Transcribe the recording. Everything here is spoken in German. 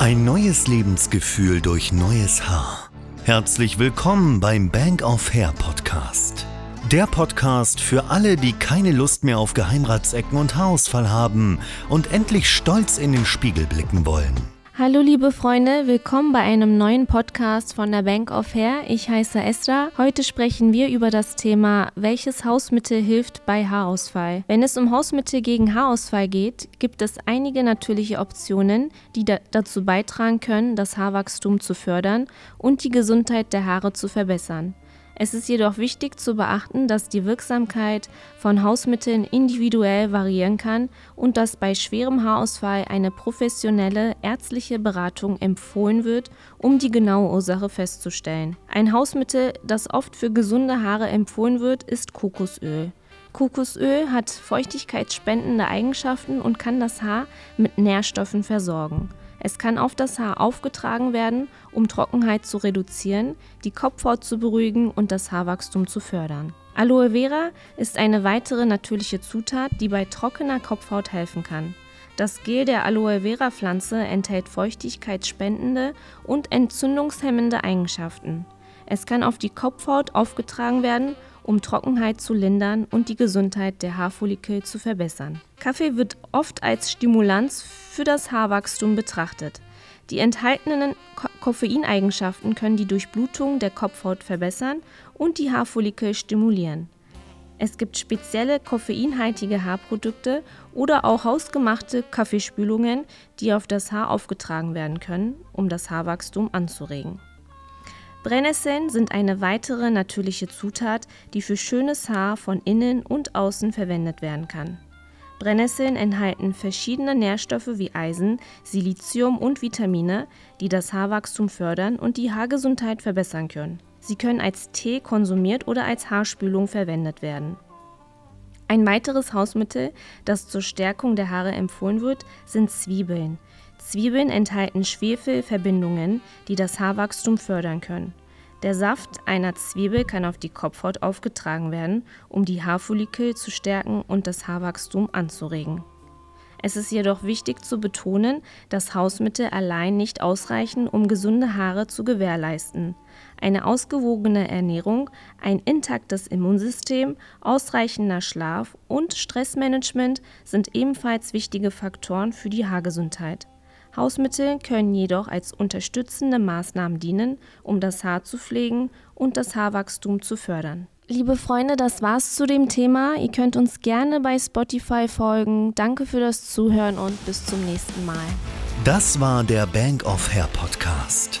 Ein neues Lebensgefühl durch neues Haar. Herzlich willkommen beim Bank of Hair Podcast. Der Podcast für alle, die keine Lust mehr auf Geheimratsecken und Haarausfall haben und endlich stolz in den Spiegel blicken wollen. Hallo liebe Freunde, willkommen bei einem neuen Podcast von der Bank of Hair. Ich heiße Esra. Heute sprechen wir über das Thema, welches Hausmittel hilft bei Haarausfall. Wenn es um Hausmittel gegen Haarausfall geht, gibt es einige natürliche Optionen, die da dazu beitragen können, das Haarwachstum zu fördern und die Gesundheit der Haare zu verbessern. Es ist jedoch wichtig zu beachten, dass die Wirksamkeit von Hausmitteln individuell variieren kann und dass bei schwerem Haarausfall eine professionelle ärztliche Beratung empfohlen wird, um die genaue Ursache festzustellen. Ein Hausmittel, das oft für gesunde Haare empfohlen wird, ist Kokosöl. Kokosöl hat feuchtigkeitsspendende Eigenschaften und kann das Haar mit Nährstoffen versorgen. Es kann auf das Haar aufgetragen werden, um Trockenheit zu reduzieren, die Kopfhaut zu beruhigen und das Haarwachstum zu fördern. Aloe Vera ist eine weitere natürliche Zutat, die bei trockener Kopfhaut helfen kann. Das Gel der Aloe Vera Pflanze enthält feuchtigkeitsspendende und entzündungshemmende Eigenschaften. Es kann auf die Kopfhaut aufgetragen werden um Trockenheit zu lindern und die Gesundheit der Haarfollikel zu verbessern. Kaffee wird oft als Stimulanz für das Haarwachstum betrachtet. Die enthaltenen Ko Koffeineigenschaften können die Durchblutung der Kopfhaut verbessern und die Haarfollikel stimulieren. Es gibt spezielle koffeinhaltige Haarprodukte oder auch hausgemachte Kaffeespülungen, die auf das Haar aufgetragen werden können, um das Haarwachstum anzuregen. Brennnesseln sind eine weitere natürliche Zutat, die für schönes Haar von innen und außen verwendet werden kann. Brennnesseln enthalten verschiedene Nährstoffe wie Eisen, Silizium und Vitamine, die das Haarwachstum fördern und die Haargesundheit verbessern können. Sie können als Tee konsumiert oder als Haarspülung verwendet werden. Ein weiteres Hausmittel, das zur Stärkung der Haare empfohlen wird, sind Zwiebeln. Zwiebeln enthalten Schwefelverbindungen, die das Haarwachstum fördern können. Der Saft einer Zwiebel kann auf die Kopfhaut aufgetragen werden, um die Haarfollikel zu stärken und das Haarwachstum anzuregen. Es ist jedoch wichtig zu betonen, dass Hausmittel allein nicht ausreichen, um gesunde Haare zu gewährleisten. Eine ausgewogene Ernährung, ein intaktes Immunsystem, ausreichender Schlaf und Stressmanagement sind ebenfalls wichtige Faktoren für die Haargesundheit. Hausmittel können jedoch als unterstützende Maßnahmen dienen, um das Haar zu pflegen und das Haarwachstum zu fördern. Liebe Freunde, das war's zu dem Thema. Ihr könnt uns gerne bei Spotify folgen. Danke für das Zuhören und bis zum nächsten Mal. Das war der Bank of Hair Podcast.